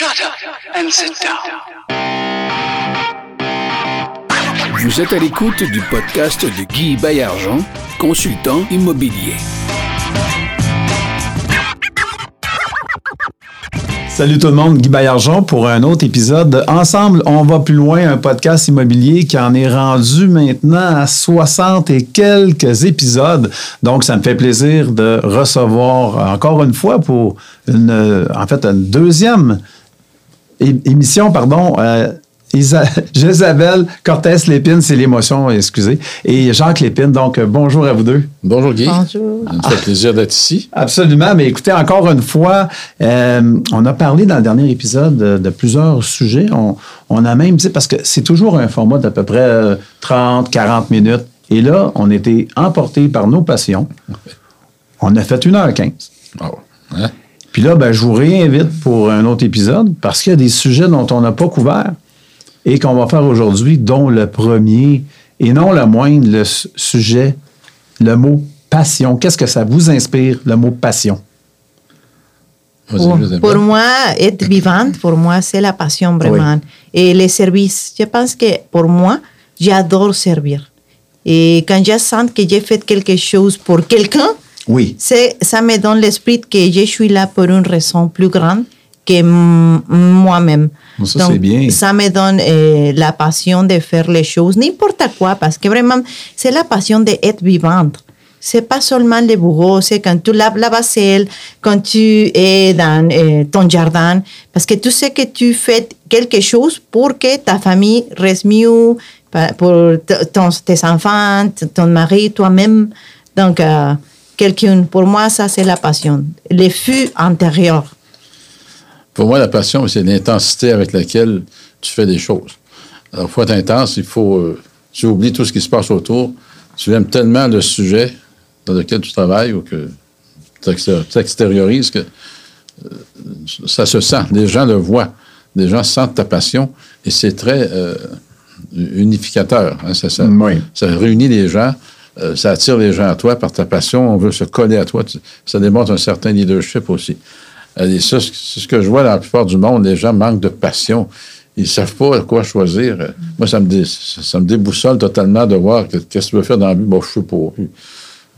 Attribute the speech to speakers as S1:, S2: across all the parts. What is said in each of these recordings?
S1: Shut up and sit down.
S2: Vous êtes à l'écoute du podcast de Guy Bayargent, consultant immobilier.
S3: Salut tout le monde, Guy Bayargent pour un autre épisode. de Ensemble, on va plus loin, un podcast immobilier qui en est rendu maintenant à 60 et quelques épisodes. Donc, ça me fait plaisir de recevoir encore une fois pour une, en fait, une deuxième émission, pardon, euh, Isa- Jésabelle Cortès-Lépine, c'est l'émotion, excusez, et Jacques Lépine. Donc, euh, bonjour à vous deux.
S4: Bonjour Guy.
S5: Bonjour.
S4: Ça me fait plaisir d'être ici.
S3: Absolument, mais écoutez, encore une fois, euh, on a parlé dans le dernier épisode de, de plusieurs sujets. On, on a même dit, parce que c'est toujours un format d'à peu près euh, 30, 40 minutes. Et là, on était emportés par nos passions. On a fait 1h15.
S4: Ah ouais. Hein?
S3: Puis là, ben, je vous réinvite pour un autre épisode parce qu'il y a des sujets dont on n'a pas couvert et qu'on va faire aujourd'hui, dont le premier, et non le moindre, le su- sujet, le mot passion. Qu'est-ce que ça vous inspire, le mot passion?
S5: Pour moi, être vivante, pour moi, c'est la passion vraiment. Et les services, je pense que pour moi, j'adore servir. Et quand je sens que j'ai fait quelque chose pour quelqu'un,
S3: Oui.
S5: c'est, ça me donne l'esprit que je suis là pour une raison plus grande que moi-même.
S3: Ça, bien.
S5: Ça me donne euh, la passion de faire les choses, n'importe quoi, parce que vraiment, c'est la passion d'être vivante. C'est pas seulement le bourreau, c'est quand tu laves la vaisselle, quand tu es dans euh, ton jardin, parce que tu sais que tu fais quelque chose pour que ta famille reste mieux, pour ton- tes enfants, ton mari, toi-même. Donc, euh, quelqu'un, pour moi, ça, c'est la passion. Le feu intérieur.
S4: Pour moi, la passion, c'est l'intensité avec laquelle tu fais des choses. Alors, il faut être intense, il faut. euh, tu oublies tout ce qui se passe autour. Tu aimes tellement le sujet dans lequel tu travailles ou que tu exté- tu extériorises que euh, ça se sent. Les gens le voient. Les gens sentent ta passion et c'est très euh, unificateur. hein. Ça, ça-
S3: Oui.
S4: ça réunit les gens. Euh, ça attire les gens à toi par ta passion. On veut se coller à toi. Ça démontre un certain leadership aussi. Et ça, c'est ce que je vois dans la plupart du monde. Les gens manquent de passion. Ils ne savent pas quoi choisir. Euh, Moi, ça me, dé- ça me déboussole totalement de voir que- qu'est-ce que tu veux faire dans la vie. Bon, je pas.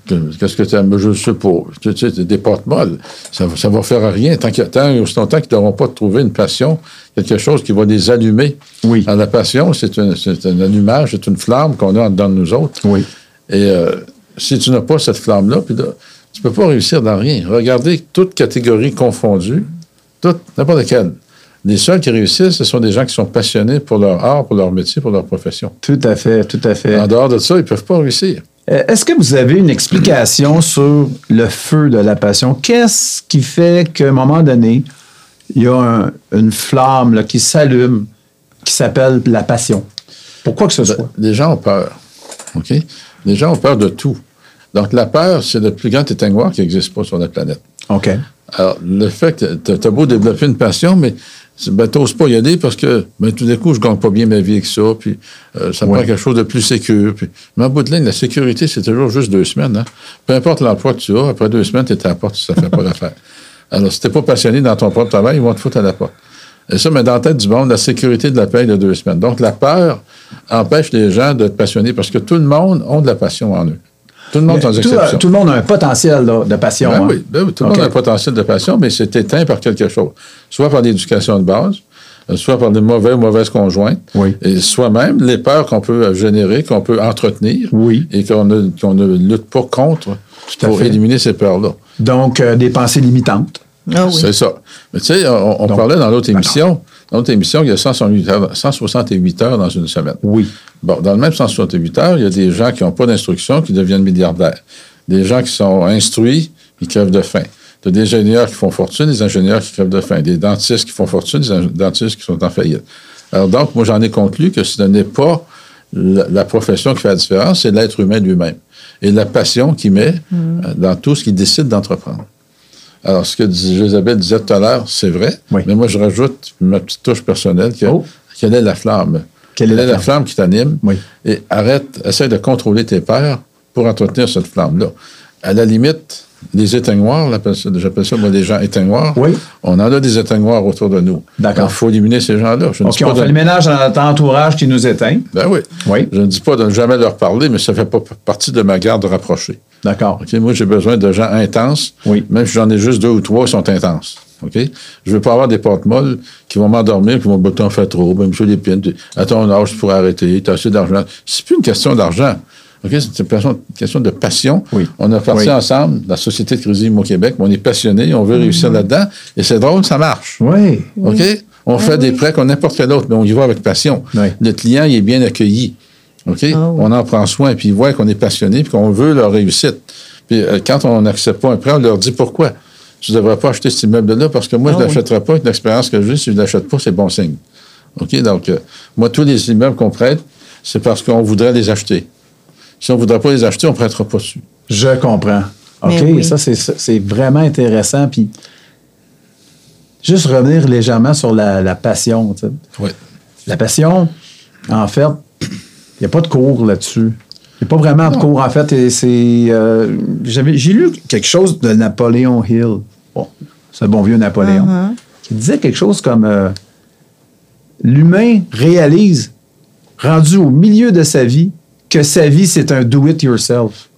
S4: Que- Qu'est-ce que tu aimes? Je sais pas. Tu sais, des portes molles. Ça, ça va faire à rien tant, que, tant aussi longtemps qu'ils n'auront pas trouvé une passion, quelque chose qui va les allumer.
S3: Oui.
S4: Alors, la passion, c'est un, c'est un allumage, c'est une flamme qu'on a de nous autres.
S3: Oui.
S4: Et euh, si tu n'as pas cette flamme-là, puis là, tu ne peux pas réussir dans rien. Regardez toutes catégories confondues, toutes, n'importe lesquelles. Les seuls qui réussissent, ce sont des gens qui sont passionnés pour leur art, pour leur métier, pour leur profession.
S3: Tout à fait, tout à fait.
S4: En dehors de ça, ils ne peuvent pas réussir.
S3: Euh, Est-ce que vous avez une explication sur le feu de la passion? Qu'est-ce qui fait qu'à un moment donné, il y a un- une flamme là, qui s'allume, qui s'appelle la passion? Pourquoi que ce soit?
S4: Les gens ont peur. OK? Les gens ont peur de tout. Donc, la peur, c'est le plus grand éteignoir qui n'existe pas sur la planète.
S3: OK.
S4: Alors, le fait que tu as beau développer une passion, mais ben, tu n'oses pas y aller parce que ben, tout d'un coup, je gagne pas bien ma vie avec ça, puis euh, ça me
S3: Ouais.
S4: prend quelque chose de plus sécure. Puis... Mais en bout de ligne, la sécurité, c'est toujours juste deux semaines. Hein? Peu importe l'emploi que tu as, après deux semaines, tu es à la porte, ça ne fait pas l'affaire. Alors, si tu n'es pas passionné dans ton propre travail, ils vont te foutre à la porte. Et ça, mais dans la tête du monde, la sécurité de la paix de deux semaines. Donc, la peur empêche les gens d'être passionnés parce que tout le monde a de la passion en eux. Tout le monde, sans
S3: tout,
S4: exception.
S3: tout le monde a un potentiel là, de passion.
S4: Ben
S3: hein?
S4: oui, ben oui, tout le monde a un potentiel de passion, mais c'est éteint par quelque chose. Soit par l'éducation de base, euh, soit par des mauvais ou mauvaises conjointes,
S3: Oui.
S4: et soit même les peurs qu'on peut générer, qu'on peut entretenir,
S3: Oui.
S4: et qu'on ne, lutte pas contre pour
S3: fait.
S4: éliminer ces peurs-là.
S3: Donc, euh, des pensées limitantes.
S5: Ah oui.
S4: C'est ça. Mais tu sais, on, on
S3: Donc,
S4: parlait dans l'autre émission, dans l'autre émission, il y a 168 heures, 168 heures dans une semaine.
S3: Oui.
S4: Bon, dans le même 168 heures, il y a des gens qui n'ont pas d'instruction qui deviennent milliardaires. Des gens qui sont instruits, qui crèvent de faim. Tu as des ingénieurs qui font fortune, des ingénieurs qui crèvent de faim. Des dentistes qui font fortune, des dentistes qui sont en faillite. Alors donc, moi, j'en ai conclu que ce n'est pas la, la profession qui fait la différence, c'est l'être humain lui-même. Et la passion qu'il met euh, dans tout ce qu'il décide d'entreprendre. Alors, ce que Isabelle disait tout à l'heure, c'est vrai,
S3: Oui.
S4: mais moi, je rajoute ma petite touche personnelle. Que,
S3: Oh.
S4: Quelle est la flamme?
S3: Quelle est la
S4: la
S3: flamme?
S4: flamme qui t'anime?
S3: Oui.
S4: Et arrête, essaie de contrôler tes peurs pour entretenir cette flamme-là. À la limite, les éteignoirs, j'appelle ça moi des gens éteignoirs.
S3: Oui.
S4: On en a des éteignoirs autour de nous.
S3: D'accord.
S4: Il faut éliminer ces gens-là.
S3: OK, on
S4: de-
S3: fait le ménage dans notre entourage qui nous éteint.
S4: Ben oui.
S3: Oui.
S4: Je ne dis pas de ne jamais leur parler, mais ça ne fait pas partie de ma garde rapprochée.
S3: D'accord.
S4: OK? Moi, j'ai besoin de gens intenses.
S3: Oui.
S4: Même si j'en ai juste deux ou trois, ils sont intenses. OK? Je ne veux pas avoir des portes molles qui vont m'endormir, qui vont me fait trop, les pines. tu- À ton âge, tu pourrais arrêter, tu as assez d'argent. C'est plus une question d'argent. OK? C'est une question, une question de passion.
S3: Oui.
S4: On a parti
S3: Oui.
S4: ensemble, la Société de crédit au Québec, on est passionnés, on veut réussir
S3: Mm-hmm.
S4: là-dedans, et c'est drôle, ça marche.
S3: Oui.
S4: OK? On fait des prêts comme n'importe quel autre, mais on y va avec passion.
S3: Oui.
S4: Le client, il est bien accueilli. OK?
S5: Ah oui.
S4: On en prend soin, puis ils voient qu'on est passionné, puis qu'on veut leur réussite. Puis euh, quand on n'accepte pas un prêt, on leur dit pourquoi. Tu ne devrais pas acheter cet immeuble-là parce que moi,
S5: Ah
S4: je ne
S5: oui.
S4: l'achèterai pas. Avec l'expérience que j'ai, si je ne l'achète pas, c'est bon signe. OK? Donc, euh, moi, tous les immeubles qu'on prête, c'est parce qu'on voudrait les acheter. Si on ne voudrait pas les acheter, on ne prêtera pas dessus.
S3: Je comprends. OK,
S5: oui.
S3: ça, c'est, c'est vraiment intéressant. Puis, juste revenir légèrement sur la, la passion. tu sais.
S4: Oui.
S3: La passion, en fait, n'y a pas de cours là-dessus. Il n'y a pas vraiment de cours, en fait. c'est, euh, j'avais, j'ai lu quelque chose de Napoléon Hill. Bon, c'est le bon vieux Napoléon. Qui disait quelque chose comme euh, L'humain réalise, rendu au milieu de sa vie, que sa vie, c'est un do-it-yourself.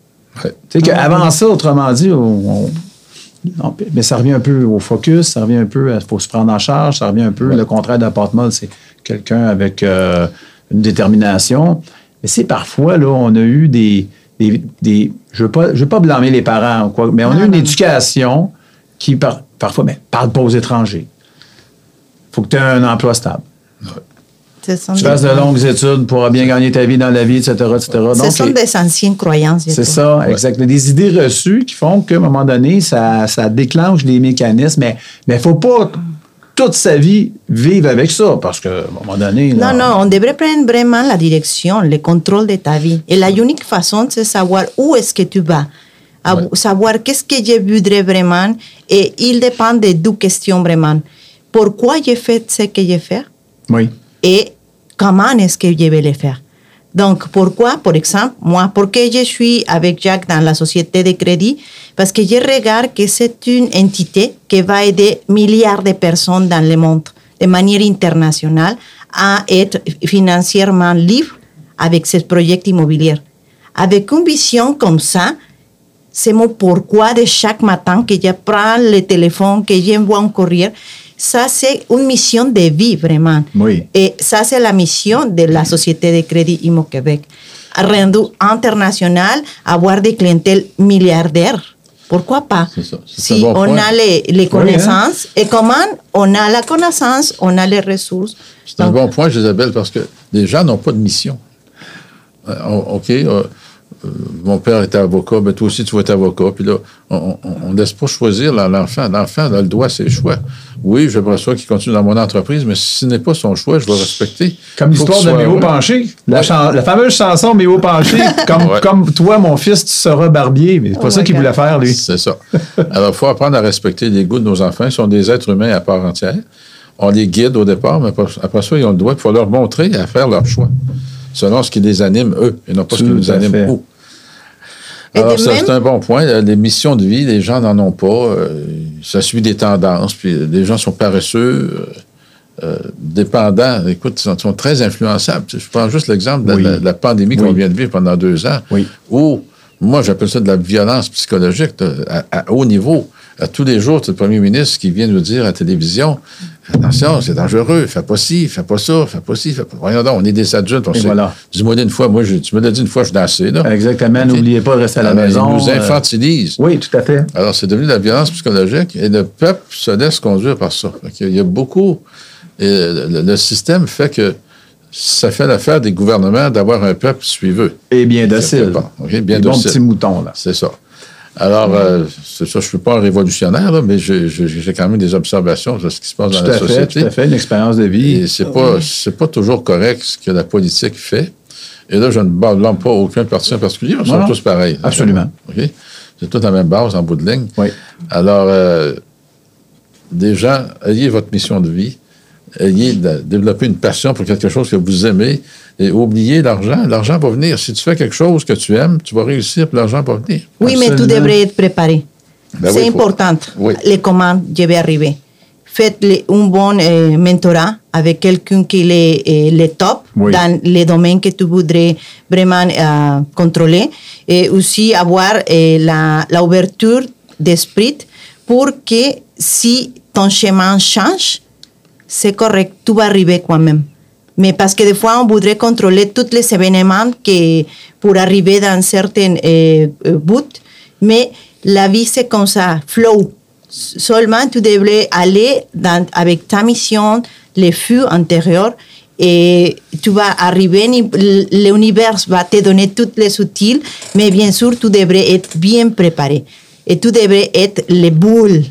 S4: Ouais.
S3: Tu sais qu'avant ça, autrement dit, on- on- non, mais ça revient un peu au focus, ça revient un peu à faut se prendre en charge, ça revient un peu le contraire porte-molle, c'est quelqu'un avec euh, une détermination. Mais c'est parfois, là, on a eu des. des, des- je ne veux, pas- je veux pas blâmer les parents ou quoi, mais on a eu une éducation qui, par- parfois, mais parle pas aux étrangers. faut que tu aies un emploi stable. Tu fasses de longues études pour bien gagner ta vie dans la vie, etc. etc.
S5: ce sont des anciennes croyances.
S3: c'est ça, exact. Des idées reçues qui font qu'à un moment donné, ça, ça déclenche des mécanismes. Mais il ne faut pas toute sa vie vivre avec ça, parce qu'à un moment donné.
S5: Non, non, on devrait prendre vraiment la direction, le contrôle de ta vie. Et la unique façon, c'est savoir où est-ce que tu vas, à
S4: Ouais.
S5: savoir qu'est-ce que je voudrais vraiment. Et il dépend de deux questions vraiment. Pourquoi j'ai fait ce que j'ai fait
S3: Oui.
S5: et comment est-ce que je vais le faire? Donc, pourquoi, par exemple, moi, pourquoi je suis avec Jacques dans la société de crédit? Parce que je regarde que c'est une entité qui va aider milliards de personnes dans le monde de manière internationale à être financièrement libre avec ce projet immobilier. Avec une vision comme ça, c'est mon pourquoi de chaque matin que je prends le téléphone, que j'envoie un courrier. Ça, c'est une mission de vie, vraiment.
S3: Oui.
S5: Et ça, c'est la mission de la Société de Crédit Imo Québec. Rendu international, avoir des clientèles milliardaires. Pourquoi pas?
S4: Ça.
S5: Si on a les, les
S3: hein?
S5: connaissances, et comment on a la connaissance, on a les ressources.
S4: C'est un bon point, Isabelle, parce que les gens n'ont pas de mission. Euh, OK, euh, mon père était avocat, mais toi aussi tu vas être avocat. Puis là, on ne laisse pas choisir l'enfant. L'enfant a le droit à ses choix. Oui, j'aimerais ça qu'il continue dans mon entreprise, mais si ce n'est pas son choix, je vais respecter.
S3: Comme l'histoire de Méo. Penché. La,
S4: Ouais.
S3: chan- la fameuse chanson Méo Penché, comme,
S4: Ouais.
S3: comme toi, mon fils, tu seras barbier. Mais c'est pas
S5: Oh
S3: ça qu'il voulait faire, lui.
S4: C'est ça. Alors, il faut apprendre à respecter les goûts de nos enfants. Ils sont des êtres humains à part entière. On les guide au départ, mais après, ça, ils ont le droit. Il faut leur montrer à faire leur choix, selon ce qui les anime, eux, et non pas ce qui nous anime, nous. Alors,
S5: de
S4: ça,
S5: même-
S4: c'est un bon point. Les missions de vie, les gens n'en ont pas. Euh, ça suit des tendances. Puis les gens sont paresseux, euh, euh, dépendants. Écoute, ils sont, sont très influençables. Je prends juste l'exemple de,
S3: Oui.
S4: la, de la pandémie qu'on
S3: Oui.
S4: vient de vivre pendant deux ans.
S3: Oui.
S4: Où, moi, j'appelle ça de la violence psychologique à haut niveau. À tous les jours, c'est le premier ministre qui vient nous dire à la télévision Attention, c'est dangereux, fais pas ci, fais pas ça, fais pas ci, fais pas. Voyons donc, on est des adultes. On
S3: Et
S4: sait.
S3: voilà.
S4: Dis-moi une fois, moi, je- tu me l'as dit une fois, je assez, là.
S3: Exactement. N'oubliez pas de rester à la
S4: Alors,
S3: maison.
S4: Ils nous
S3: euh,
S4: infantilisent.
S3: Oui, tout à fait.
S4: Alors, c'est devenu de la violence psychologique et le peuple se laisse conduire par ça. Qu'il y a beaucoup. et le, le système fait que ça fait l'affaire des gouvernements d'avoir un peuple suiveux.
S3: Et bien docile.
S4: Quelque part. OK, bien docile.
S3: petits moutons, là.
S4: C'est ça. Alors, euh, c'est ça, je ne suis pas un révolutionnaire, là, mais j'ai quand même des observations sur ce qui se passe dans la
S3: fait,
S4: société.
S3: tout à fait. Une expérience de vie.
S4: Et c'est pas, pas toujours correct ce que la politique fait. Et là, je ne blâme pas aucun parti en particulier, ils
S3: Non,
S4: sont tous pareils.
S3: Absolument.
S4: OK? C'est toute la même base en bout de ligne.
S3: Oui.
S4: Alors, euh, des gens, ayez votre mission de vie, ayez de- développer une passion pour quelque chose que vous aimez et oubliez l'argent. L'argent va venir. Si tu fais quelque chose que tu aimes, tu vas réussir, puis l'argent va venir.
S5: oui, mais tu
S3: Absolument.
S5: devrais être préparé.
S4: Ben
S5: c'est
S4: oui,
S5: important.
S4: Oui.
S5: Les commandes, je vais arriver. Faites les- un bon euh, mentorat avec quelqu'un qui est euh, le top
S3: Oui.
S5: dans les domaines que tu voudrais vraiment euh, contrôler. Et aussi avoir euh, la, la ouverture d'esprit pour que si ton chemin change, c'est correct, tu vas arriver quand même. Mais parce que des fois, on voudrait contrôler tous les événements que, pour arriver dans certains euh, euh, buts, mais la vie, c'est comme ça, flow. Seulement, tu devrais aller dans- avec ta mission, les flux intérieurs, et tu vas arriver, ni- l'univers va te donner toutes les outils, mais bien sûr, tu devrais être bien préparé. Et tu devrais être les boules.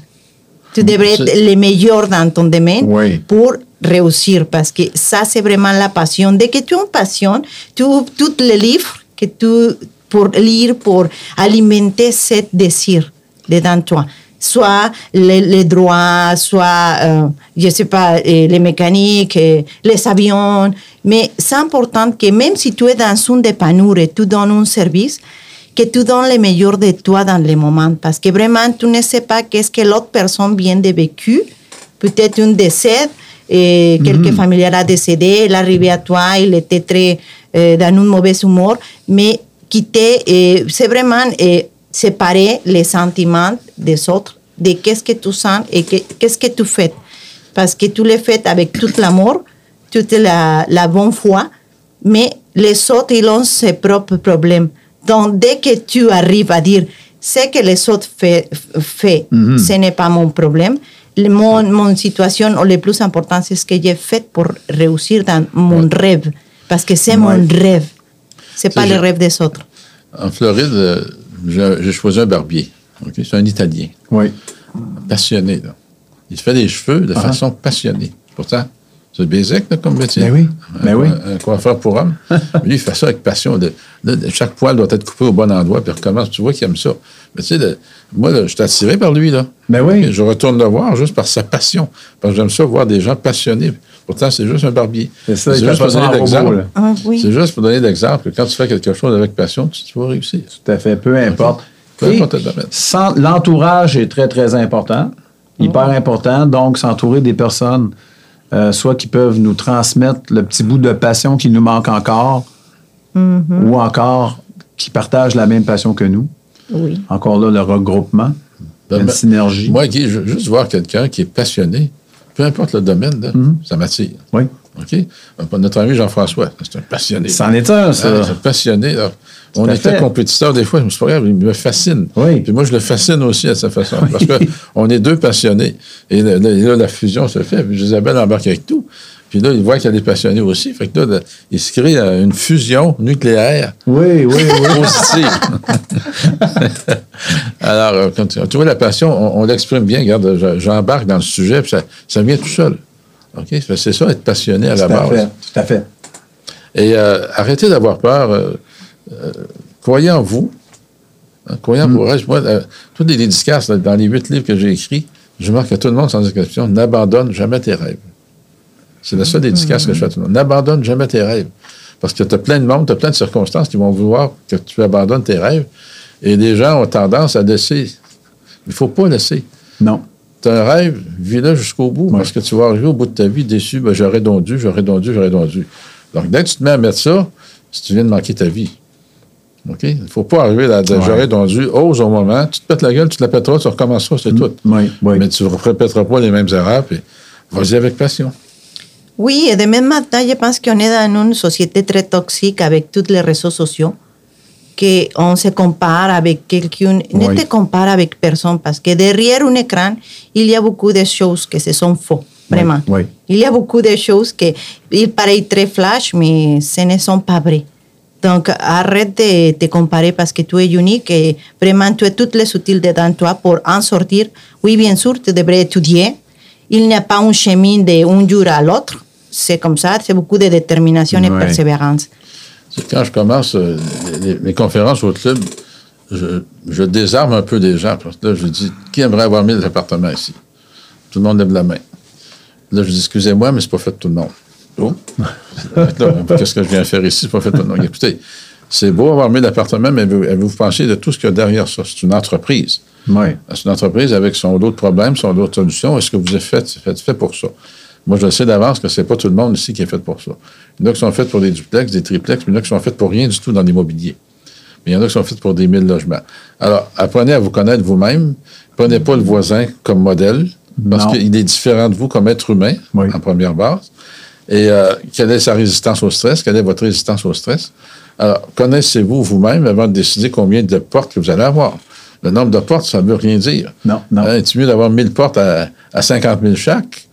S5: Tu devrais être le meilleur dans ton domaine
S3: Oui.
S5: pour réussir, parce que ça, c'est vraiment la passion. Dès que tu as une passion, tu, tous les livres que tu, pour lire, pour alimenter ce désir dedans toi. Soit les, les droits, soit, euh, je sais pas, euh, les mécaniques, euh, les avions. Mais c'est important que même si tu es dans une dépanure et tu donnes un service, que tu donnes le meilleur de toi dans le moment. Parce que vraiment, tu ne sais pas qu'est-ce que l'autre personne vient de vécu. Peut-être un décès, et quelqu'un familier a décédé, il est arrivé à toi, il était très euh, dans un mauvais humeur, mais quitter, euh, c'est vraiment séparer les sentiments des autres, de qu'est-ce que tu sens et que- qu'est-ce que tu fais. Parce que tu le fais avec tout l'amour, toute la, la bonne foi, mais les autres, ils ont ses propres problèmes. Donc, dès que tu arrives à dire, ce que les autres fait ce n'est pas mon problème, le- mon, mon situation, ou le plus important, c'est ce que j'ai fait pour réussir dans mon rêve. Parce que c'est mon rêve. C'est pas le rêve des autres.
S4: En Floride, j'ai choisi un barbier. C'est un Italien,
S3: Oui.
S4: passionné. Là. Il se fait des cheveux de façon passionnée. Pourtant, c'est basic là, comme métier.
S3: Ben oui. Ben
S4: un,
S3: oui.
S4: Un, coiffeur pour homme. Lui, il fait ça avec passion. De- de- de- chaque poil doit être coupé au bon endroit, puis il recommence. Tu vois qu'il aime ça. Mais tu sais, le- moi, là, je suis attiré par lui. Là.
S3: Ben oui.
S4: Je retourne le voir juste par sa passion. Parce que j'aime ça voir des gens passionnés. Pourtant, c'est juste un barbier.
S3: C'est ça, il fait
S4: juste pour donner l'exemple.
S5: Ah, oui.
S4: C'est juste pour donner l'exemple que quand tu fais quelque chose avec passion, tu, tu vas réussir.
S3: Tout à fait, peu importe.
S4: Peu importe le domaine.
S3: sans- L'entourage est très, très important, hyper important. Donc, s'entourer des personnes, euh, soit qui peuvent nous transmettre le petit bout de passion qui nous manque encore, ou encore qui partagent la même passion que nous.
S5: Oui.
S3: Encore là, le regroupement,
S4: Ben,
S3: une
S4: ben,
S3: synergie.
S4: Moi, Guy, je- juste voir quelqu'un qui est passionné, peu importe le domaine, là,
S3: Mhm.
S4: ça m'attire.
S3: Oui.
S4: OK? Euh, Notre ami Jean-François, c'est un passionné.
S3: C'en est un, ça.
S4: Ah, c'est un passionné. On était compétiteurs des fois, mais c'est pas grave, il me fascine.
S3: Oui.
S4: Puis moi, je le fascine aussi à sa façon. Parce qu'on est deux passionnés. Et là, la fusion se fait. Puis Isabelle embarque avec tout. Puis là, il voit qu'elle est passionnée aussi. Fait que là, là, il se crée euh, une fusion nucléaire
S3: Oui, oui, oui.
S4: positive. Alors, euh, quand tu, vois la passion, on, on l'exprime bien. Regarde, je- j'embarque dans le sujet, puis ça, ça vient tout seul. OK? C'est ça, être passionné à la
S3: Tout à
S4: base.
S3: fait. Tout à fait.
S4: Et euh, arrêtez d'avoir peur. Euh, croyez en vous. Hein, croyez en vos rêves. Moi, euh, tous les dédicaces, là, dans les huit livres que j'ai écrits, je marque à tout le monde sans exception, n'abandonne jamais tes rêves. C'est la seule dédicace que je fais à tout le monde. N'abandonne jamais tes rêves. Parce que tu as plein de monde, tu as plein de circonstances qui vont vouloir que tu abandonnes tes rêves. Et les gens ont tendance à laisser. Il ne faut pas laisser.
S3: Non.
S4: Tu as un rêve, vis-le jusqu'au bout, parce que tu vas arriver au bout de ta vie déçu, ben, j'aurais donc dû, j'aurais donc dû, j'aurais donc dû. Donc, dès que tu te mets à mettre ça, si tu viens de manquer ta vie. OK? Il ne faut pas arriver à dire
S3: Ouais.
S4: j'aurais donc dû, ose au moment, tu te pètes la gueule, tu te la pèteras, tu recommenceras, c'est tout.
S3: Oui, oui.
S4: Mais tu ne répéteras pas les mêmes erreurs, puis vas-y avec passion.
S5: Oui, et de même matin, je pense qu'on est dans une société très toxique avec tous les réseaux sociaux, qu'on se compare avec quelqu'un, ne
S3: Oui.
S5: te compare avec personne, parce que derrière un écran, il y a beaucoup de choses que se sont faux, vraiment.
S3: oui.
S5: Il y a beaucoup de choses qui ils paraissent très flash, mais ce ne sont pas vraies. Donc, arrête de te comparer parce que tu es unique et vraiment tu as toutes les outils dedans toi pour en sortir. Oui, bien sûr, tu devrais étudier. Il n'y a pas un chemin d'un jour à l'autre. C'est comme ça, c'est beaucoup de détermination et
S3: Ouais.
S5: persévérance.
S4: Quand je commence euh, les, les conférences au club, je, je désarme un peu des gens. Parce que là, je dis, qui aimerait avoir mis des appartements ici? Tout le monde lève la main. Là, je dis, excusez-moi, mais c'est pas fait de tout le monde. Oh. Qu'est-ce que je viens faire ici? C'est pas fait. Écoutez, C'est beau avoir 1000 appartements, mais vous, vous pensez de tout ce qu'il y a derrière ça? C'est une entreprise.
S3: Oui.
S4: C'est une entreprise avec son lot de problèmes, son lot de solutions. Est-ce que vous êtes fait, fait, fait pour ça? Moi, je sais d'avance que c'est pas tout le monde ici qui est fait pour ça. Il y en a qui sont faits pour des duplex, des triplex, mais il y en a qui sont faits pour rien du tout dans l'immobilier. Mais il y en a qui sont faits pour des mille logements. Alors, apprenez à vous connaître vous-même. Prenez pas le voisin comme modèle, parce qu'il est différent de vous comme être humain,
S3: Oui.
S4: en première base. Et euh, quelle est sa résistance au stress? Quelle est votre résistance au stress? Alors, connaissez-vous vous-même avant de décider combien de portes que vous allez avoir? Le nombre de portes, ça ne veut rien dire.
S3: Non, non.
S4: Hein, est-il mieux d'avoir 1000 portes à, à 50 000 chaque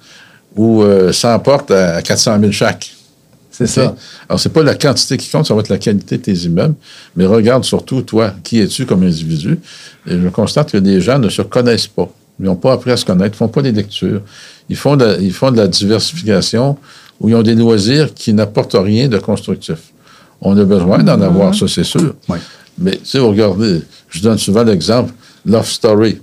S4: ou euh, 100 portes à 400 000 chaque?
S3: C'est ça.
S4: Alors, c'est pas la quantité qui compte, ça va être la qualité de tes immeubles. Mais regarde surtout, toi, qui es-tu comme individu? Et je constate que des gens ne se connaissent pas. Ils n'ont pas appris à se connaître, ils font pas des lectures. Ils font de, ils font de la diversification où ils ont des loisirs qui n'apportent rien de constructif. On a besoin d'en avoir, ça, c'est sûr.
S3: Oui.
S4: Mais, tu sais, vous regardez, je donne souvent l'exemple, Love Story.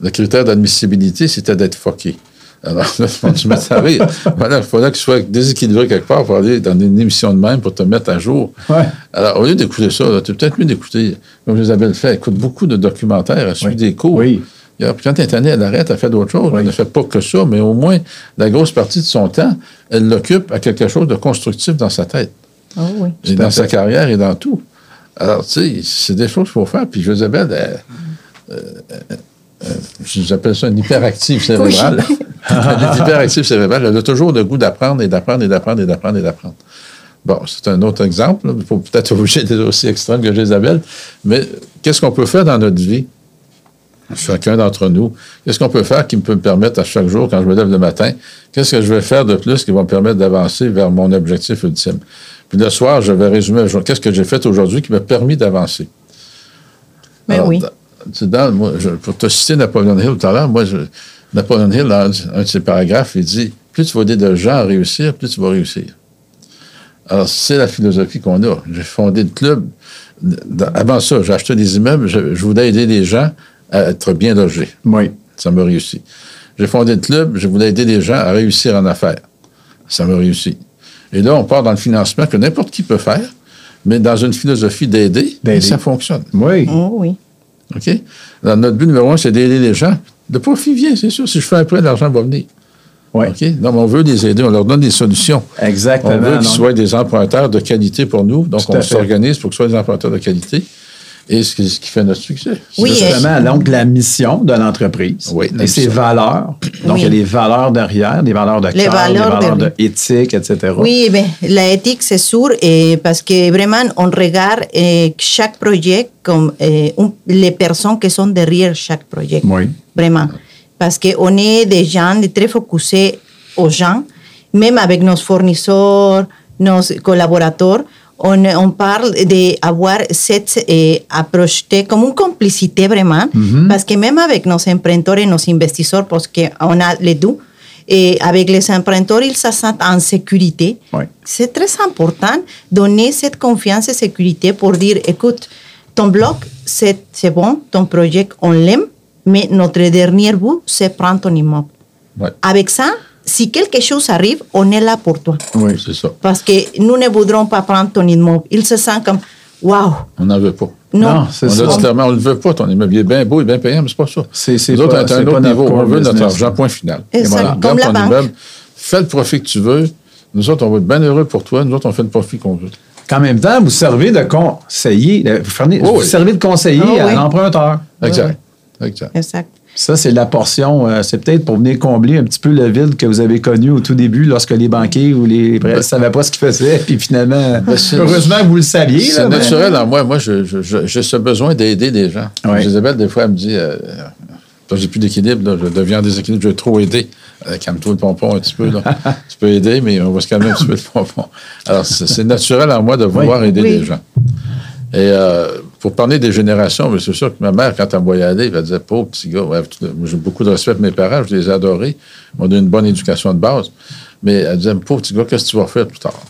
S4: Le critère d'admissibilité, c'était d'être fucké. Alors, là, tu mets à rire. Voilà, il faudrait qu'il soit déséquilibré quelque part pour aller dans une émission de même pour te mettre à jour.
S3: Ouais.
S4: Alors, au lieu d'écouter ça, tu es peut-être mieux d'écouter, comme Isabelle fait, écoute beaucoup de documentaires, elle suit
S3: Oui.
S4: des cours.
S3: Oui.
S4: Quand elle est année, elle arrête, elle fait d'autres choses. Elle ne fait pas que ça, mais au moins, la grosse partie de son temps, elle l'occupe à quelque chose de constructif dans sa ttête.
S5: Oh oui.
S4: Et dans sa carrière et dans tout. Alors, tu sais, c'est des choses qu'il faut faire. Puis Josabelle, elle, euh, euh, euh, j'appelle ça une hyperactive cérébrale. elle est hyperactive cérébrale. Elle a toujours le goût d'apprendre et d'apprendre et d'apprendre et d'apprendre et d'apprendre. Bon, c'est un autre exemple. Il faut peut-être obligé d'être aussi extrême que Jésabelle. Mais qu'est-ce qu'on peut faire dans notre vie? Chacun d'entre nous. Qu'est-ce qu'on peut faire qui me peut me permettre à chaque jour, quand je me lève le matin, qu'est-ce que je vais faire de plus qui va me permettre d'avancer vers mon objectif ultime? Puis le soir, je vais résumer, qu'est-ce que j'ai fait aujourd'hui qui m'a permis d'avancer?
S5: Mais
S4: Alors,
S5: oui.
S4: dans- moi, je- pour te citer Napoleon Hill tout à l'heure, moi, je- Napoleon Hill, dans un de ses paragraphes, il dit Plus tu vas aider de gens à réussir, plus tu vas réussir. Alors, c'est la philosophie qu'on a. J'ai fondé le club. Avant ça, j'ai acheté des immeubles, je, je voulais aider les gens à être bien logés.
S3: Oui.
S4: Ça m'a réussi. J'ai fondé le club, je voulais aider les gens à réussir en affaires. Ça m'a réussi. Et là, on part dans le financement que n'importe qui peut faire, mais dans une philosophie
S3: d'aider,
S4: et ça fonctionne.
S3: Oui.
S5: Oh oui.
S4: OK? Alors, notre but numéro un, c'est d'aider les gens. Le profit vient, c'est sûr. Si je fais un prêt, l'argent va venir.
S3: Oui.
S4: OK? Non, mais on veut les aider, on leur donne des solutions.
S3: Exactement.
S4: On veut qu'ils soient des emprunteurs de qualité pour nous. Donc, on s'organise pour qu'ils soient des emprunteurs de qualité. Et ce qui, ce qui fait notre succès.
S5: Oui,
S4: C'est-
S3: Justement, donc la mission de l'entreprise
S4: Oui,
S3: et ses valeurs. Donc,
S5: Oui.
S3: il y a des valeurs derrière, des valeurs de
S5: Les
S3: cœur,
S5: valeurs
S3: des valeurs d'éthique, etc.
S5: Oui, ben, la éthique, c'est sûr, et parce que vraiment, on regarde eh, chaque projet comme eh, un- les personnes qui sont derrière chaque projet.
S3: Oui.
S5: Vraiment. Parce qu'on est des gens très focusés aux gens, même avec nos fournisseurs, nos collaborateurs. On, on parle d'avoir cette eh, approche de- comme une complicité vraiment, parce que même avec nos emprunteurs et nos investisseurs, parce qu'on a les deux, et avec les emprunteurs, ils se sentent en sécurité. C'est très important donner cette confiance et sécurité pour dire, écoute, ton bloc, c'est c'est bon, ton projet, on l'aime, mais notre dernier bout, c'est prendre ton immeuble.
S4: Ouais,
S5: Avec ça, si quelque chose arrive, on est là pour toi.
S3: Oui.
S4: c'est ça.
S5: Parce que nous ne voudrons pas prendre ton immeuble. Ils se sentent comme, waouh,
S4: On n'en veut pas.
S5: non.
S3: Non, c'est
S4: On
S3: ça.
S4: a dit clairement, on ne veut pas, ton immeuble. Il est bien beau, il est bien payant, mais c'est pas ça.
S3: C'est- c'est
S4: Nous autres, on est à
S3: c'est
S4: un autre niveau. On veut notre argent, point final.
S5: Exact.
S4: voilà.
S5: Comme
S4: Garde
S5: la
S4: ton
S5: banque.
S4: immeuble, fais le profit que tu veux. Nous autres, on va être bien heureux pour toi. Nous autres, on fait le profit qu'on veut.
S3: Qu'en même temps, vous servez de conseiller, vous,
S4: Oh
S3: servez de conseiller
S5: Ah
S3: à l'emprunteur.
S4: Exact. Exact.
S5: Exact.
S3: Ça, c'est la portion, euh, c'est peut-être pour venir combler un petit peu le vide que vous avez connu au tout début lorsque les banquiers ou les ne savaient pas ce qu'ils faisaient. Puis finalement,
S4: Ben,
S3: heureusement, vous le saviez.
S4: C'est naturel en moi. Moi, je- je- je- j'ai ce besoin d'aider les gens.
S3: Ouais.
S4: Isabelle, des fois, elle me dit euh, Toi, j'ai plus d'équilibre, là, je deviens en déséquilibre, je vais trop aider. Euh, Calme-toi le pompon un petit peu. Là. tu peux aider, mais on va se calmer un petit peu le pompon. Alors, c'est c'est naturel en moi de vouloir
S3: Oui.
S4: aider
S5: Oui.
S4: les gens. Et pour parler des générations, mais c'est sûr que ma mère, quand elle me voyait aller, elle disait Pauvre petit gars, ouais, j'ai beaucoup de respect pour mes parents, je les ai adorés, ils m'ont donné une bonne éducation de base. Mais elle disait Pauvre petit gars, qu'est-ce que tu vas faire plus tard?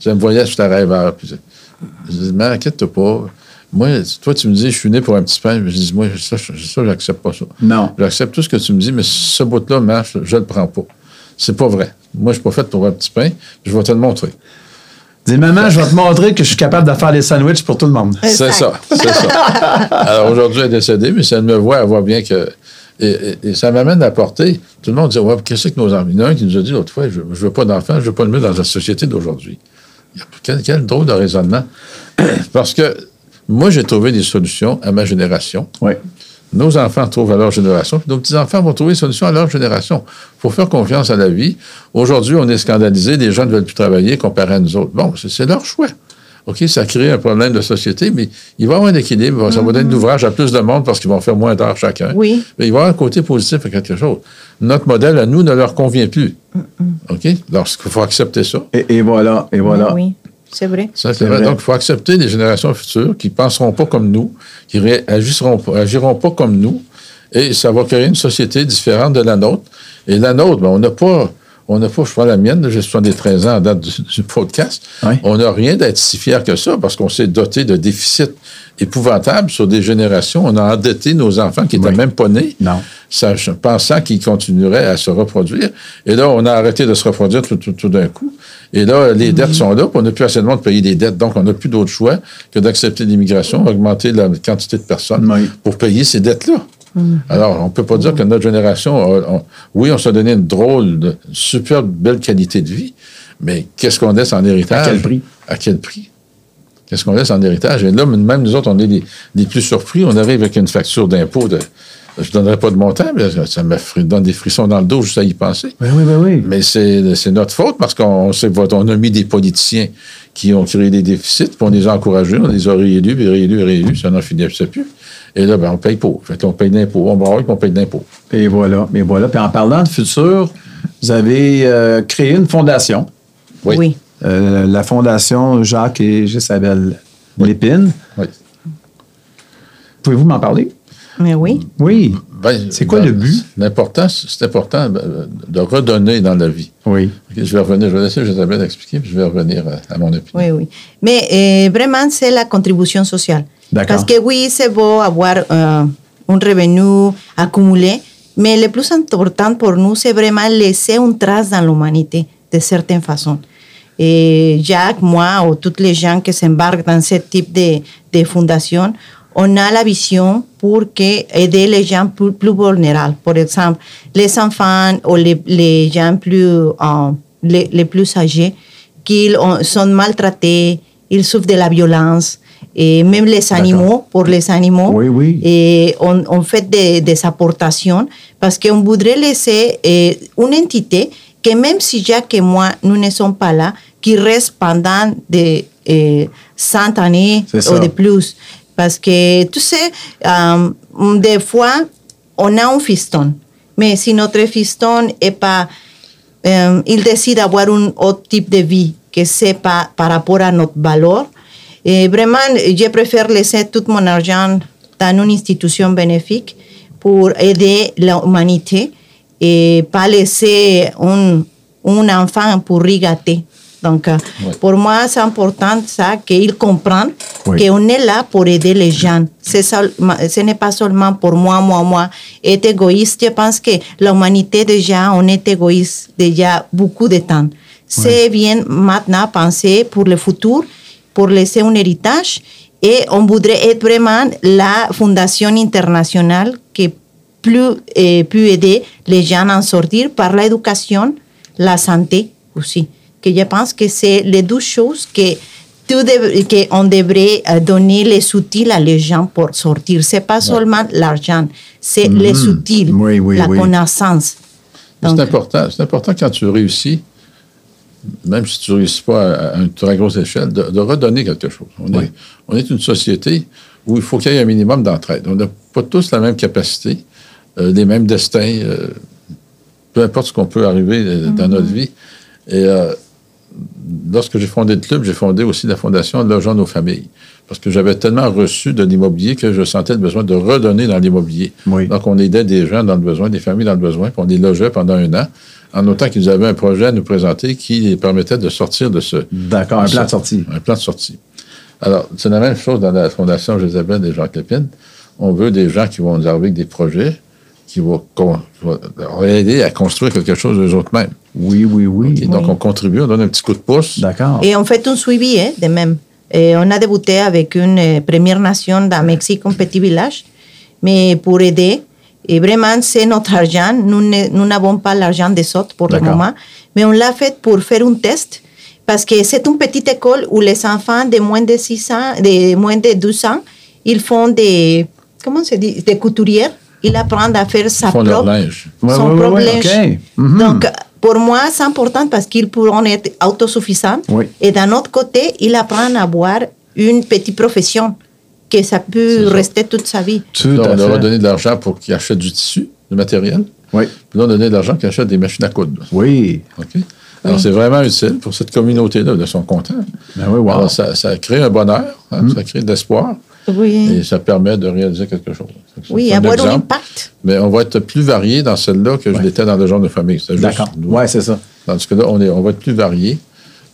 S4: Je me voyais, je rêveur. Puis je je dis Mais inquiète-toi pas. Moi, toi, tu me dis, je suis né pour un petit pain. Je dis, moi, ça j'accepte pas ça.
S3: Non.
S4: J'accepte tout ce que tu me dis, mais ce bout-là marche, je le prends pas. C'est pas vrai. Moi, je suis pas fait pour un petit pain. Je vais te le montrer.
S3: Dis, maman, je vais te montrer que je suis capable de faire des sandwichs pour tout le monde.
S4: C'est ça, c'est ça. Alors aujourd'hui, elle est décédée, mais si elle me voit, elle voit bien que. Et, et- et ça m'amène à porter. Tout le monde dit Ouais, qu'est-ce que nos enfants. Il y en a un qui nous a dit l'autre fois Je ne veux pas d'enfants, je ne veux pas le mettre dans la société d'aujourd'hui. Quel, quel drôle de raisonnement. Parce que moi, j'ai trouvé des solutions à ma génération.
S3: Oui.
S4: Nos enfants trouvent à leur génération, puis nos petits-enfants vont trouver des solutions à leur génération. Il faut faire confiance à la vie. Aujourd'hui, on est scandalisé, les gens ne veulent plus travailler comparé à nous autres. Bon, c'est leur choix. OK, ça crée un problème de société, mais il va y avoir un équilibre. Ça va donner de l'ouvrage à plus de monde parce qu'ils vont faire moins d'heures chacun.
S5: Oui.
S4: Mais il va y avoir un côté positif à quelque chose. Notre modèle, à nous, ne leur convient plus. OK? Donc, il faut accepter ça.
S3: Et, et voilà, et voilà.
S5: Oui, c'est vrai.
S4: Ça,
S3: C'est
S4: c'est vrai.
S3: vrai.
S4: Donc, il faut accepter les générations futures qui ne penseront pas comme nous, qui réagiront pas, agiront pas comme nous, et ça va créer une société différente de la nôtre. Et la nôtre, ben, on n'a pas, on n'a pas, je prends la mienne, j'ai 73 ans en date du, du podcast,
S3: Oui.
S4: on n'a rien d'être si fier que ça parce qu'on s'est doté de déficits épouvantables sur des générations. On a endetté nos enfants qui n'étaient
S3: Oui.
S4: même pas nés
S3: Non.
S4: pensant qu'ils continueraient à se reproduire. Et là, on a arrêté de se reproduire tout, tout- tout d'un coup. Et là, les dettes sont là, puis on n'a plus assez de monde de payer des dettes. Donc, on n'a plus d'autre choix que d'accepter l'immigration, augmenter la quantité de personnes
S3: Oui.
S4: pour payer ces dettes-là. Alors, on ne peut pas dire que notre génération, a- on- oui, on s'est donné une drôle, de, une superbe, belle qualité de vie, mais qu'est-ce qu'on laisse en héritage?
S3: À quel prix?
S4: À quel prix? Qu'est-ce qu'on laisse en héritage? Et là, même nous autres, on est les, les plus surpris. On arrive avec une facture d'impôt de. Je ne donnerai pas de montant, mais ça me donne des frissons dans le dos juste à y penser.
S3: Oui, oui, oui, oui.
S4: Mais c'est notre faute parce qu'on on a mis des politiciens qui ont créé des déficits, puis on les a encouragés, on les a réélus, puis réélus, réélus, ça n'en finissait plus. Et là, ben, on paye pas. Fait qu'on paye d'impôts. On va qu'on paye d'impôts.
S3: Et voilà, et voilà. Puis en parlant de futur, vous avez euh, créé une fondation,
S4: Oui.
S5: Oui.
S3: euh, la fondation Jacques et Gisabelle Lépine.
S4: Oui.
S3: Pouvez-vous m'en parler?
S5: Mais oui.
S3: Oui.
S4: Ben,
S3: C'est quoi
S4: ben,
S3: le but?
S4: L'important, c'est important ben, de redonner dans la vie.
S3: Oui.
S4: Je vais revenir, je vais laisser Isabelle expliquer, puis je vais revenir à, à mon opinion.
S5: Oui, oui. Mais euh, vraiment, c'est la contribution sociale. Parce que oui, c'est beau avoir euh, un revenu accumulé, mais le plus important pour nous, c'est vraiment laisser une trace dans l'humanité, de certaine façon. Et Jacques, moi, ou toutes les gens qui s'embarquent dans ce type de, de fondation, on a la vision pour que aider les gens plus, vulnérables. Par exemple, les enfants ou les, les gens plus, euh, les, les plus âgés qui ont- sont maltraités, ils souffrent de la violence. Et même les animaux, pour les animaux,
S3: Oui, oui.
S5: et on, on fait des, des apportations parce qu'on voudrait laisser euh, une entité que même si Jacques et moi, nous ne sommes pas là, qui reste pendant des euh, 100 années ou de plus. Parce que, tu sais, euh, des fois, on a un fiston. Mais si notre fiston est pas, euh, il décide d'avoir un autre type de vie que c'est pas par rapport à notre valeur, et vraiment, je préfère laisser tout mon argent dans une institution bénéfique pour aider l'humanité et pas laisser un, un enfant pour rigater. Donc, euh, pour moi, c'est important ça qu'ils comprennent
S3: Oui.
S5: qu'on est là pour aider les gens. C'est ce n'est pas seulement pour moi, moi, moi. Être égoïste, je pense que l'humanité déjà, on est égoïste déjà beaucoup de temps. C'est bien maintenant penser pour le futur, pour laisser un héritage. Et on voudrait être vraiment la fondation internationale qui plus, eh, peut aider les gens à en sortir par l'éducation, la santé aussi. Que je pense que c'est les deux choses que tout dev- que on devrait euh, donner les outils à les gens pour sortir. C'est pas seulement l'argent, c'est les outils,
S3: Oui, oui,
S5: la
S3: oui.
S5: connaissance.
S4: C'est important. C'est important quand tu réussis, même si tu ne réussis pas à, à une très grosse échelle, de, de redonner quelque chose. On,
S3: Oui.
S4: est, on est une société où il faut qu'il y ait un minimum d'entraide. On n'a pas tous la même capacité, euh, les mêmes destins, euh, peu importe ce qu'on peut arriver euh, dans notre vie. Et lorsque j'ai fondé le club, j'ai fondé aussi la fondation Logeons nos familles. Parce que j'avais tellement reçu de l'immobilier que je sentais le besoin de redonner dans l'immobilier.
S3: Oui.
S4: Donc, on aidait des gens dans le besoin, des familles dans le besoin, puis on les logeait pendant un an, en autant qu'ils avaient un projet à nous présenter qui permettait de sortir de ce...
S3: D'accord, un plan de sortie.
S4: Un plan de sortie. Alors, c'est la même chose dans la Fondation Josabelle et Jacques Lépine. On veut des gens qui vont nous arriver avec des projets, qui vont, con- qui vont aider à construire quelque chose eux autres mêmes.
S3: Oui, oui, oui.
S4: Et donc, on contribue, on donne un petit coup de pouce.
S3: D'accord.
S5: Et on fait un suivi hein, de même. Et on a débuté avec une euh, Première Nation dans Mexique, un petit village, mais pour aider. Et vraiment, c'est notre argent. Nous n'avons pas l'argent des autres pour le moment, mais on l'a fait pour faire un test. Parce que c'est une petite école où les enfants de moins de 6 ans, de moins de 12 ans, ils font des, comment se dit, des couturières. Ils apprennent à faire sa
S4: font leur
S5: propre,
S4: linge.
S3: Ouais,
S5: son
S3: ouais,
S5: propre linge.
S3: Mhm.
S5: Donc, pour moi, c'est important parce qu'ils pourront être autosuffisants.
S3: Oui.
S5: Et d'un autre côté, ils apprennent à avoir une petite profession que ça peut
S4: ça.
S5: rester toute sa vie.
S3: Tout
S4: Là,
S3: à
S4: on leur a donné de l'argent pour qu'ils achètent du tissu, du matériel.
S3: Oui.
S4: Puis là, on a donné de l'argent pour qu'ils achètent des machines à coudre.
S3: Oui.
S4: OK? Alors, c'est vraiment utile pour cette communauté-là. Ils sont contents.
S3: Ben oui, wow. Mm.
S4: Alors, ça, ça crée un bonheur, hein, ça crée de l'espoir
S5: Oui.
S4: et ça permet de réaliser quelque chose.
S5: Oui,
S4: un
S5: avoir un impact.
S4: Mais on va être plus varié dans celle-là que je l'étais dans le genre de famille. C'est juste
S3: D'accord. Oui, c'est ça.
S4: Tandis que là, on, est, on va être plus varié.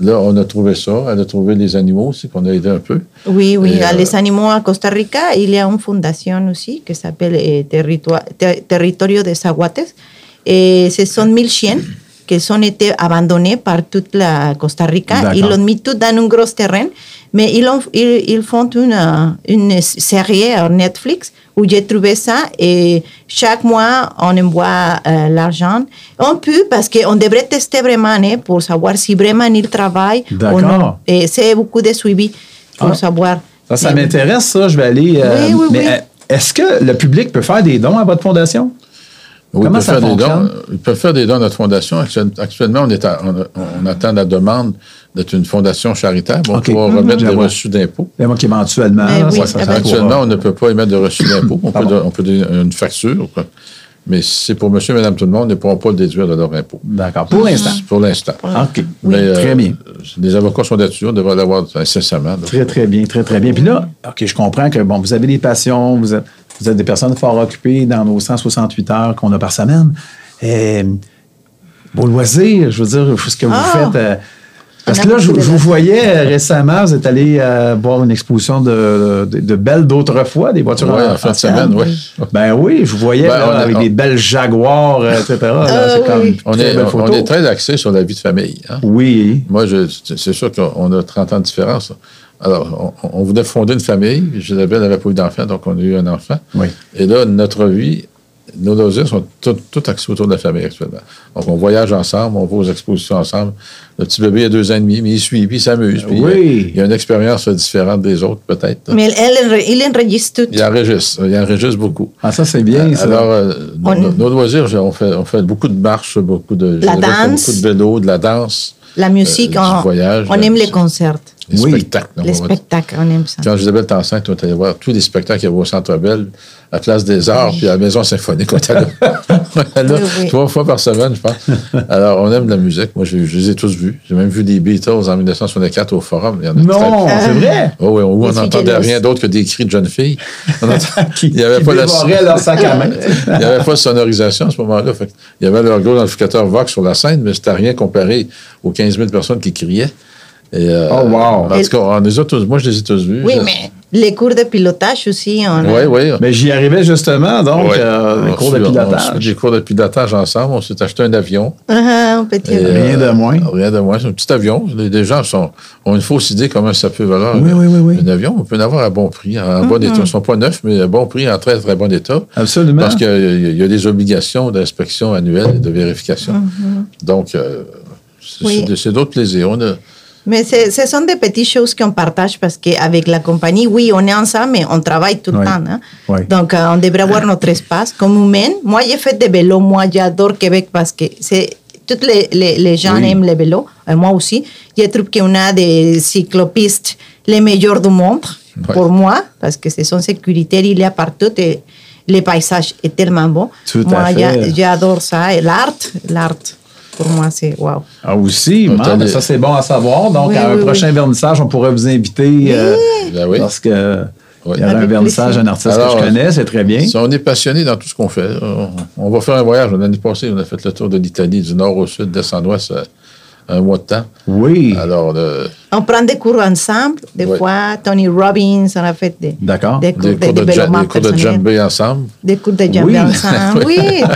S4: Là, on a trouvé ça. Elle a trouvé les animaux aussi, qu'on a aidé un peu.
S5: Oui, oui.
S4: Et,
S5: à
S4: euh,
S5: les animaux à Costa Rica, il y a une fondation aussi qui s'appelle Territoire- Ter- Territorio de Zaguates. Et ce sont mille chiens qui ont été abandonnés par toute la Costa Rica. Ils l'ont mis tout dans un gros terrain. Mais ils, ont- ils, ils font une, une série à Netflix où j'ai trouvé ça et chaque mois on envoie euh, l'argent. On peut parce qu'on devrait tester vraiment hein, pour savoir si vraiment ils travaillent ou non. Et c'est beaucoup de suivi pour
S3: Ah.
S5: savoir.
S3: Ça, m'intéresse, ça. Je vais aller. euh,
S5: Oui, oui,
S3: mais
S5: oui.
S3: euh, est-ce que le public peut faire des dons à votre fondation?
S4: Oui,
S3: Comment
S4: ils, peuvent
S3: ça
S4: faire des
S3: fonctionne?
S4: dons, ils peuvent faire des dons à notre fondation. Actuel- Actuellement, on, est à- on, on attend la demande d'être une fondation charitable. On
S3: OK.
S4: pourra
S3: Mhm.
S4: remettre des reçus d'impôts.
S3: Et moi qui éventuellement.
S5: Mais
S3: là,
S5: oui,
S3: ça- ça-
S5: eh
S3: ça
S5: ben.
S4: Actuellement, on ne peut pas émettre de reçus d'impôts. On,
S3: Ah
S4: peut on donner une facture. quoi. Mais si c'est pour monsieur et madame tout le monde, ils ne pourront pas le déduire de leur impôt.
S3: D'accord. Pour l'instant.
S4: Pour l'instant.
S3: OK.
S4: Mais, euh,
S3: très bien.
S4: Les avocats sont là-dessus. On devrait l'avoir incessamment. donc.
S3: Très, très bien, très, très bien. Puis là, OK, je comprends que, bon, vous avez des passions, vous êtes, vous êtes des personnes fort occupées dans nos 168 heures qu'on a par semaine. Et, vos loisirs, je veux dire, ce que vous
S5: Ah!
S3: faites. euh, parce que là, je, vous voyais récemment, vous êtes allé euh, voir une exposition de, de, de belles d'autrefois, des voitures
S4: Ouais, en fin de semaine, oui.
S3: Ben oui, je vous voyais
S4: Ben,
S3: là,
S4: a-
S3: avec
S4: on-
S3: des belles Jaguars, euh, etc. là.
S5: Ah, oui.
S4: On est,
S3: belle
S4: on,
S3: photo.
S4: on est très axé sur la vie de famille. hein.
S3: Oui.
S4: Moi, c'est sûr qu'on a 30 ans de différence. Alors, on, on voulait fonder une famille. Isabelle n'avait pas eu d'enfant, donc on a eu un enfant.
S3: Oui.
S4: Et là, notre vie, nos loisirs sont tout, tout axés autour de la famille actuellement. Donc, on voyage ensemble, on va aux expositions ensemble. Le petit bébé a deux ans et demi, mais il suit, puis il s'amuse. Puis
S3: Oui.
S4: euh, il a une expérience différente des autres, peut-être.
S5: Mais elle, il enregistre tout.
S4: Il enregistre. Il enregistre beaucoup.
S3: Ah, ça, c'est bien, ça.
S4: Alors, euh, nos,
S5: On-
S4: nos loisirs, on fait, on fait beaucoup de marches, beaucoup de,
S5: La danse.
S4: beaucoup de vélo, de la danse,
S5: La musique,
S4: Euh, du
S5: on,
S4: voyage,
S5: on
S4: la
S5: aime les concerts,
S4: les
S3: Oui.
S4: spectacles. On
S5: les
S4: va-
S5: spectacles, on aime ça.
S4: Quand Isabelle était enceinte, on est allé voir tous les spectacles qu'il y avait au Centre Bell, à Place des Arts, puis à la Maison Symphonique. On était là, On là
S5: Oui,
S4: trois fois par semaine, je pense. Alors, on aime la musique. Moi, je, je les ai tous vus. J'ai même vu des Beatles en 1964 au Forum. Il y en a
S3: Non,
S4: très-
S3: c'est vrai?
S4: Oh, oui, où on n'entendait rien d'autre que des cris de jeunes filles. On entend-
S3: Qui,
S4: il n'y avait,
S3: qui
S4: pas la-
S3: dévoraient leur sac à main.
S4: il y avait pas de sonorisation à ce moment-là. Il y avait leur gros amplificateur Vox sur la scène, mais c'était rien comparé aux 15 000 personnes qui criaient. Et, euh,
S3: Oh, wow.
S4: En tout cas, on les a tous, moi, je les ai tous vus.
S5: Oui,
S4: Je-
S5: mais les cours de pilotage aussi, on a-
S4: Oui, oui.
S3: Mais j'y arrivais justement, donc, euh, les
S4: On
S3: cours de pilotage.
S4: des cours de pilotage ensemble. On s'est acheté un avion.
S5: Ah, un petit
S4: Et, euh,
S3: Rien de moins.
S4: Rien de moins. C'est un petit avion. Les, les gens sont, ont une fausse idée comment ça peut valoir
S3: Oui, oui, oui, oui.
S4: un avion. On peut en avoir à bon prix, en bon état. Ils ne sont pas neufs, mais à bon prix, en très, très bon état.
S3: Absolument.
S4: Parce qu'il y, y a des obligations d'inspection annuelle et de vérification. Donc, euh, c'est.
S5: Oui.
S4: c'est- c'est d'autres plaisirs. On a-
S5: Mais ce, sont des petites choses qu'on partage parce qu'avec la compagnie, oui, on est ensemble, mais on travaille tout le
S3: Oui.
S5: temps. hein.
S3: Oui.
S5: Donc, euh, on devrait avoir notre espace comme humain. Moi, j'ai fait des vélos. Moi, j'adore Québec parce que c'est tous les, les, les gens
S3: Oui.
S5: aiment les vélos. Et moi aussi. Je trouve qu'on a des cyclopistes les meilleurs du monde pour moi parce que ce sont sécuritaires. Il y a partout et le paysage est tellement beau.
S3: Tout
S5: moi, j'adore ça. Et l'art, l'art, pour moi, c'est wow.
S3: Ah, aussi, man, ben, ça c'est bon à savoir. Donc,
S5: Oui,
S3: à un
S5: oui,
S3: prochain vernissage, on pourrait vous inviter. euh,
S4: Ben oui.
S3: Parce que
S4: Oui.
S3: il y aura un vernissage d'un artiste
S4: Alors,
S3: que je connais, c'est très bien.
S4: Si on est passionné dans tout ce qu'on fait, on, on va faire un voyage. L'année passée, on a fait le tour de l'Italie, du nord au sud, d'est en ouest, euh, un mois de temps.
S3: Oui.
S4: Alors, euh,
S5: On prend des cours ensemble. Des fois, Tony Robbins, on a fait des,
S3: D'accord.
S5: des cours
S4: des
S5: de
S4: cours de,
S5: développement
S4: des cours de djembé ensemble.
S5: Des cours de djembé
S3: Oui.
S5: ensemble. Oui.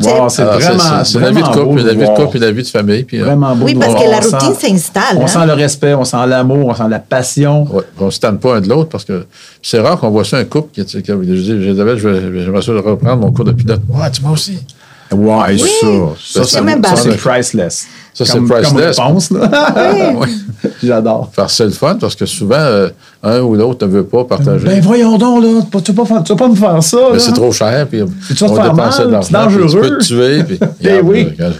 S3: Wow, c'est
S4: Alors,
S3: vraiment,
S4: c'est la vie de
S3: vraiment beau
S4: couple, la vie de couple et la vie de famille. Puis, euh,
S3: Vraiment beau.
S5: Oui, parce que la
S3: On
S5: routine s'installe.
S3: On
S5: hein.
S3: sent le respect, on sent l'amour, on sent la passion.
S4: Ouais, on ne se tanne pas un de l'autre parce que c'est rare qu'on voit ça un couple qui, qui, qui je dis, Isabelle, je vais- reprendre mon cours de pilote. Ouais, tu moi aussi.
S3: Ouais,
S5: Oui,
S3: ça,
S5: c'est
S3: priceless.
S4: Ça, c'est
S3: Comme-
S4: priceless.
S3: Comme réponse, là.
S4: Ouais.
S3: J'adore.
S4: Faire c'est le fun parce que souvent, euh, un ou l'autre ne veut pas partager.
S3: Ben voyons donc, là, tu vas pas, faire- tu vas pas me faire ça.
S4: Mais c'est trop cher, puis
S3: tu vas te
S4: on
S3: mal,
S4: de l'argent, puis tu peux
S3: dangereux.
S4: te tuer. Puis,
S3: Ben oui.
S4: regarde,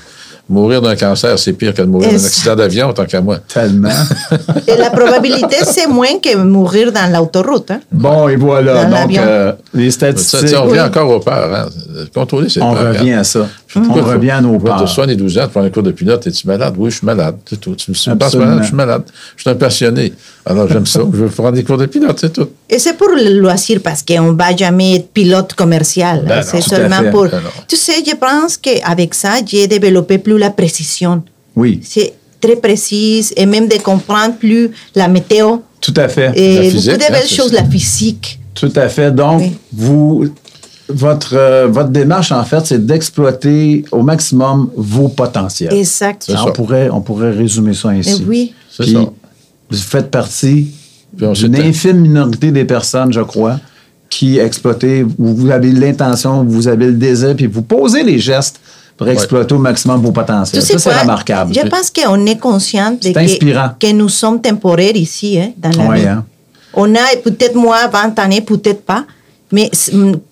S4: mourir d'un cancer, c'est pire que de mourir d'un accident d'avion, tant qu'à moi.
S3: Tellement.
S5: Et la probabilité, c'est moins que mourir dans l'autoroute. hein.
S3: bon, et voilà.
S5: Dans
S3: Donc,
S5: l'avion.
S3: euh, les
S4: Ça,
S3: statistiques.
S4: on revient
S5: Oui.
S4: encore aux peurs. Hein. Contrôler
S3: On
S4: peurs.
S3: revient à ça. On
S4: faut-
S3: revient à nos peurs.
S4: Tu sois 12 ans, tu prends un cours de pilote, es-tu malade? Oui, je suis malade. C'est tout. Tu me suis pas
S3: Absolument.
S4: malade, je suis malade. Je suis un passionné. Alors, j'aime ça. Je veux prendre des cours de pilote, c'est tout.
S5: Et c'est pour le loisir parce qu'on va jamais être pilote commercial.
S4: Ben
S5: c'est seulement
S3: fait.
S5: pour.
S4: Ben
S5: tu sais, je pense qu'avec ça, j'ai développé plus la précision.
S3: Oui,
S5: C'est très précise et même de comprendre plus la météo
S3: tout à fait.
S5: et
S4: physique,
S5: beaucoup de
S4: hein,
S5: belles choses,
S4: ça.
S5: la physique.
S3: Tout à fait. Donc,
S5: Oui.
S3: vous, votre, euh, votre démarche, en fait, c'est d'exploiter au maximum vos potentiels.
S5: Exact.
S4: C'est
S3: on,
S4: ça.
S3: pourrait, on pourrait résumer ça
S5: Et
S3: ainsi.
S5: oui.
S4: C'est
S3: Puis,
S4: ça.
S3: Vous faites partie d'une infime minorité des personnes, je crois, qui exploitez, vous avez l'intention, vous avez le désir, puis vous posez les gestes pour exploiter au maximum vos potentiels.
S5: Tu sais
S3: Ça, c'est remarquable.
S5: Je pense qu'on est conscient de que nous sommes temporaires ici, hein, dans la
S3: Ouais,
S5: vie.
S3: hein.
S5: On a peut-être moi 20 années, peut-être pas. Mais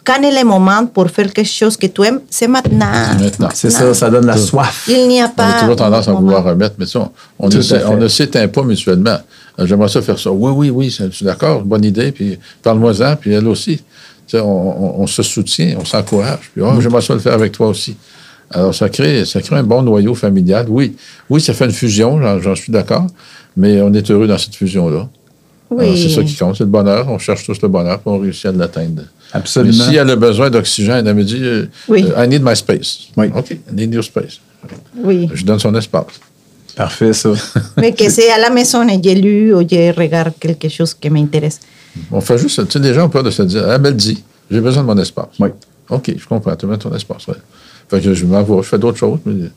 S5: quand est le moment pour faire quelque chose que tu aimes, c'est maintenant.
S4: Maintenant.
S3: C'est ça, ça donne la soif.
S5: Il n'y a
S4: On
S5: pas.
S4: a toujours tendance à vouloir remettre, mais ça, on- on, ne on s'éteint pas mutuellement. Euh, J'aimerais ça faire ça. Oui, oui, oui, je suis d'accord, bonne idée, puis parle-moi-en, puis elle aussi. Tu sais, on, on- on se soutient, on s'encourage. Puis, oh,
S3: Mm.
S4: j'aimerais ça le faire avec toi aussi. Alors, ça crée, ça crée un bon noyau familial. Oui, oui, ça fait une fusion, j'en- j'en suis d'accord, mais on est heureux dans cette fusion-là.
S5: Oui.
S4: C'est ça qui compte, c'est le bonheur. On cherche tous le bonheur, puis on réussit à l'atteindre. Mais
S3: Absolument.
S4: si elle a besoin d'oxygène, elle me dit euh,
S5: Oui.
S4: euh, I need my space.
S3: Oui.
S4: OK, I need your space.
S5: Oui.
S4: Je donne son espace.
S3: Parfait, ça.
S5: Mais que c'est à la maison et j'ai lu ou je regarde quelque chose qui m'intéresse.
S4: On fait juste, tu sais, les gens ont peur de se dire, ah, mais elle dit, j'ai besoin de mon espace.
S3: Oui.
S4: OK, je comprends, tu as ton espace, ouais. Fait que je vais, je fais d'autres choses, mais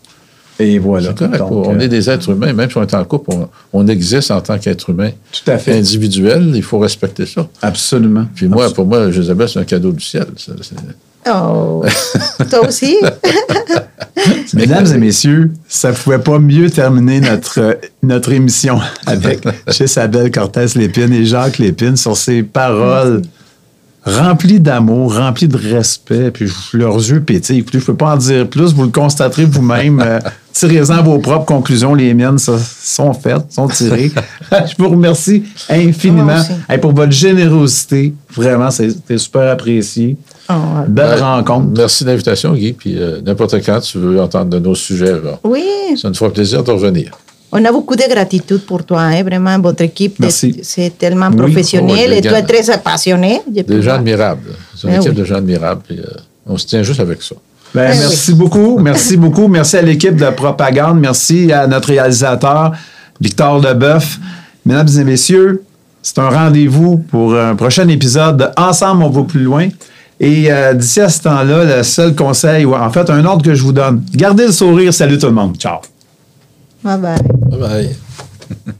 S3: Et voilà.
S4: c'est correct.
S3: Donc,
S4: on
S3: euh,
S4: est des êtres humains, même si on est en couple, on, on existe en tant qu'être humain
S3: Tout à fait.
S4: individuel, il faut respecter ça.
S3: Absolument.
S4: Puis moi, pour moi, Josabelle, c'est un cadeau du ciel. ça,
S5: Oh, toi aussi?
S3: Mesdames et messieurs, ça ne pouvait pas mieux terminer notre, euh, notre émission avec Isabelle Cortez-Lépine et Jacques Lépine sur ces paroles remplies d'amour, remplies de respect, puis leurs yeux pétillent. Écoutez, je ne peux pas en dire plus, vous le constaterez vous-même. Euh, Tirez-en vos propres conclusions, les miennes ça, sont faites, sont tirées. je vous remercie infiniment. Hey, pour votre générosité. Vraiment, c'est c'est super apprécié.
S5: Oh,
S3: Belle
S4: Ouais.
S3: rencontre.
S4: Merci de l'invitation, Guy. Puis euh, n'importe quand tu veux entendre de nos sujets, là,
S5: oui,
S4: ça nous fera plaisir de revenir.
S5: on a beaucoup de gratitude pour toi, hein, vraiment. Votre équipe,
S3: Merci.
S5: c'est- tellement
S3: Oui.
S5: professionnel
S4: Oh,
S5: et tu es très passionné.
S4: Des gens admirables. C'est une
S5: Eh
S4: équipe
S5: oui.
S4: de gens admirables. Puis, euh, on se tient juste avec ça.
S3: Ben,
S5: oui.
S3: merci beaucoup. Merci beaucoup. Merci à l'équipe de propagande. Merci à notre réalisateur, Victor Leboeuf. Mesdames et messieurs, c'est un rendez-vous pour un prochain épisode de Ensemble, on va plus loin. Et euh, d'ici à ce temps-là, le seul conseil, ou en fait, un ordre que je vous donne, gardez le sourire. Salut tout le monde. Ciao.
S5: Bye bye.
S4: Bye bye.